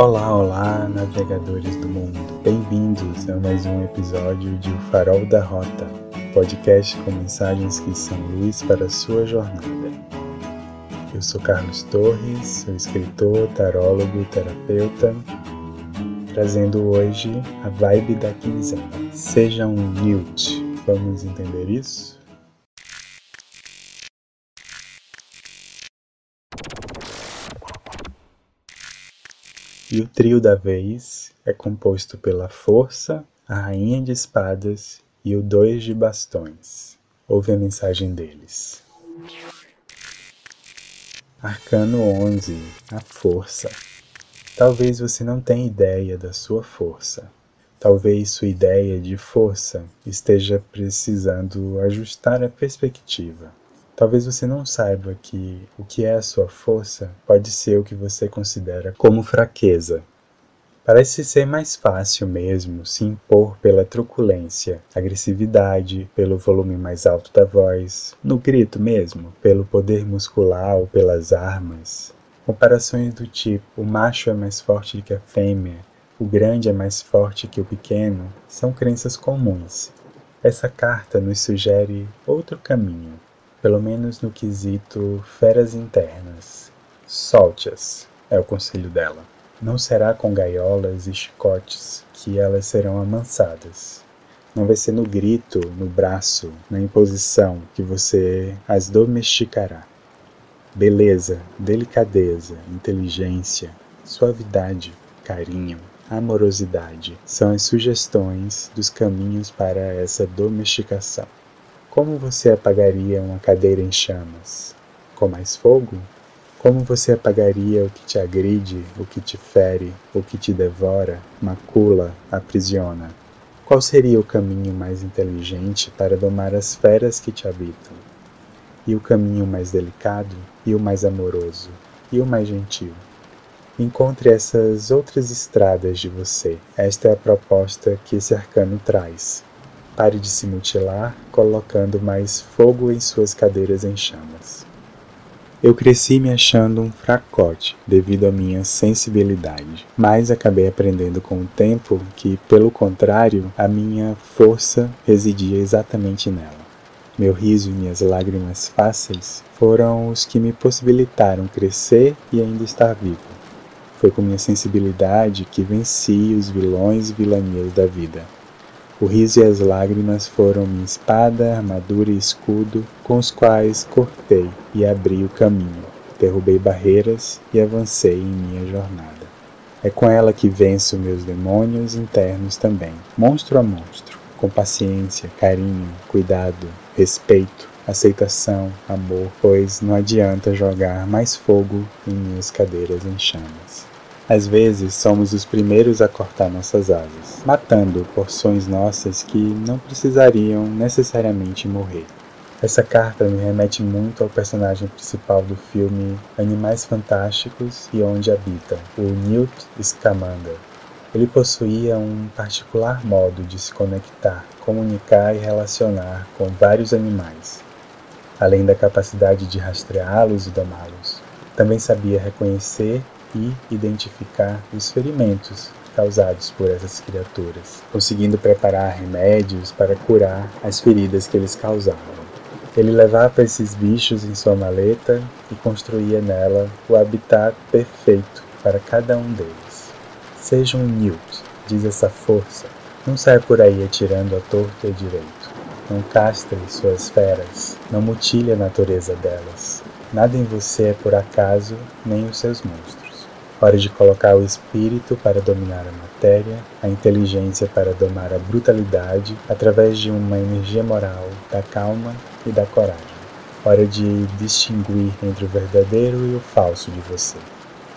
Olá, olá, navegadores do mundo. Bem-vindos a mais um episódio de O Farol da Rota, podcast com mensagens que são luz para a sua jornada. Eu sou Carlos Torres, sou escritor, tarólogo, terapeuta, trazendo hoje a vibe da quinzena. Seja um Newt, vamos entender isso? E o trio da vez é composto pela Força, a Rainha de Espadas e o Dois de Bastões. Ouve a mensagem deles. Arcano 11 A Força. Talvez você não tenha ideia da sua força. Talvez sua ideia de força esteja precisando ajustar a perspectiva. Talvez você não saiba que o que é a sua força pode ser o que você considera como fraqueza. Parece ser mais fácil mesmo se impor pela truculência, agressividade, pelo volume mais alto da voz, no grito mesmo, pelo poder muscular ou pelas armas. Comparações do tipo o macho é mais forte que a fêmea, o grande é mais forte que o pequeno, são crenças comuns. Essa carta nos sugere outro caminho, pelo menos no quesito feras internas. Solte-as, é o conselho dela. Não será com gaiolas e chicotes que elas serão amansadas. Não vai ser no grito, no braço, na imposição que você as domesticará. Beleza, delicadeza, inteligência, suavidade, carinho, amorosidade são as sugestões dos caminhos para essa domesticação. Como você apagaria uma cadeira em chamas? Com mais fogo? Como você apagaria o que te agride, o que te fere, o que te devora, macula, aprisiona? Qual seria o caminho mais inteligente para domar as feras que te habitam? E o caminho mais delicado, e o mais amoroso, e o mais gentil? Encontre essas outras estradas de você. Esta é a proposta que esse arcano traz. Pare de se mutilar, colocando mais fogo em suas cadeiras em chamas. Eu cresci me achando um fracote devido à minha sensibilidade, mas acabei aprendendo com o tempo que, pelo contrário, a minha força residia exatamente nela. Meu riso e minhas lágrimas fáceis foram os que me possibilitaram crescer e ainda estar vivo. Foi com minha sensibilidade que venci os vilões e vilanias da vida. O riso e as lágrimas foram minha espada, armadura e escudo, com os quais cortei e abri o caminho, derrubei barreiras e avancei em minha jornada. É com ela que venço meus demônios internos também, monstro a monstro, com paciência, carinho, cuidado, respeito, aceitação, amor, pois não adianta jogar mais fogo em minhas cadeiras em chamas. Às vezes somos os primeiros a cortar nossas asas, matando porções nossas que não precisariam necessariamente morrer. Essa carta me remete muito ao personagem principal do filme Animais Fantásticos e Onde Habita, o Newt Scamander. Ele possuía um particular modo de se conectar, comunicar e relacionar com vários animais, além da capacidade de rastreá-los e domá-los. Também sabia reconhecer e identificar os ferimentos causados por essas criaturas, conseguindo preparar remédios para curar as feridas que eles causavam. Ele levava esses bichos em sua maleta e construía nela o habitat perfeito para cada um deles. Seja um Newt, diz essa força, não saia por aí atirando a torto e direito. Não castre suas feras, não mutile a natureza delas. Nada em você é por acaso, nem os seus monstros. Hora de colocar o espírito para dominar a matéria, a inteligência para domar a brutalidade através de uma energia moral da calma e da coragem. Hora de distinguir entre o verdadeiro e o falso de você.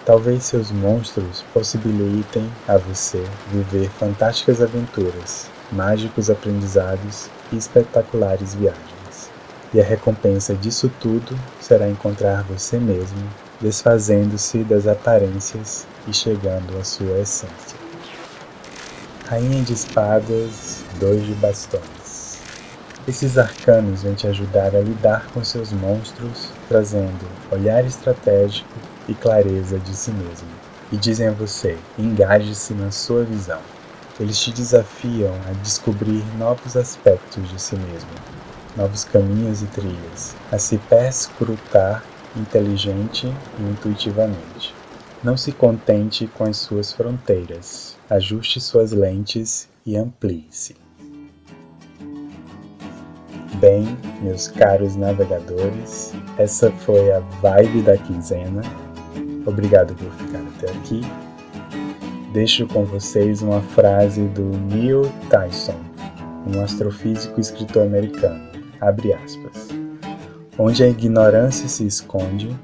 Talvez seus monstros possibilitem a você viver fantásticas aventuras, mágicos aprendizados e espetaculares viagens. E a recompensa disso tudo será encontrar você mesmo desfazendo-se das aparências e chegando à sua essência. Rainha de espadas, dois de bastões. Esses arcanos vêm te ajudar a lidar com seus monstros, trazendo olhar estratégico e clareza de si mesmo. e dizem a você: engaje-se na sua visão. Eles te desafiam a descobrir novos aspectos de si mesmo, novos caminhos e trilhas, a se perscrutar inteligente e intuitivamente. Não se contente com as suas fronteiras, ajuste suas lentes e amplie-se. Bem, meus caros navegadores, essa foi a vibe da quinzena. Obrigado por ficar até aqui deixo com vocês uma frase do Neil Tyson, um astrofísico e escritor americano. Abre aspas. Onde a ignorância se esconde,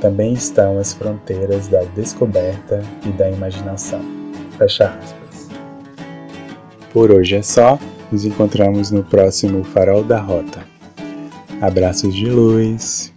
também estão as fronteiras da descoberta e da imaginação. Fecha aspas. Por hoje é só. Nos encontramos no próximo Farol da Rota. Abraços de luz.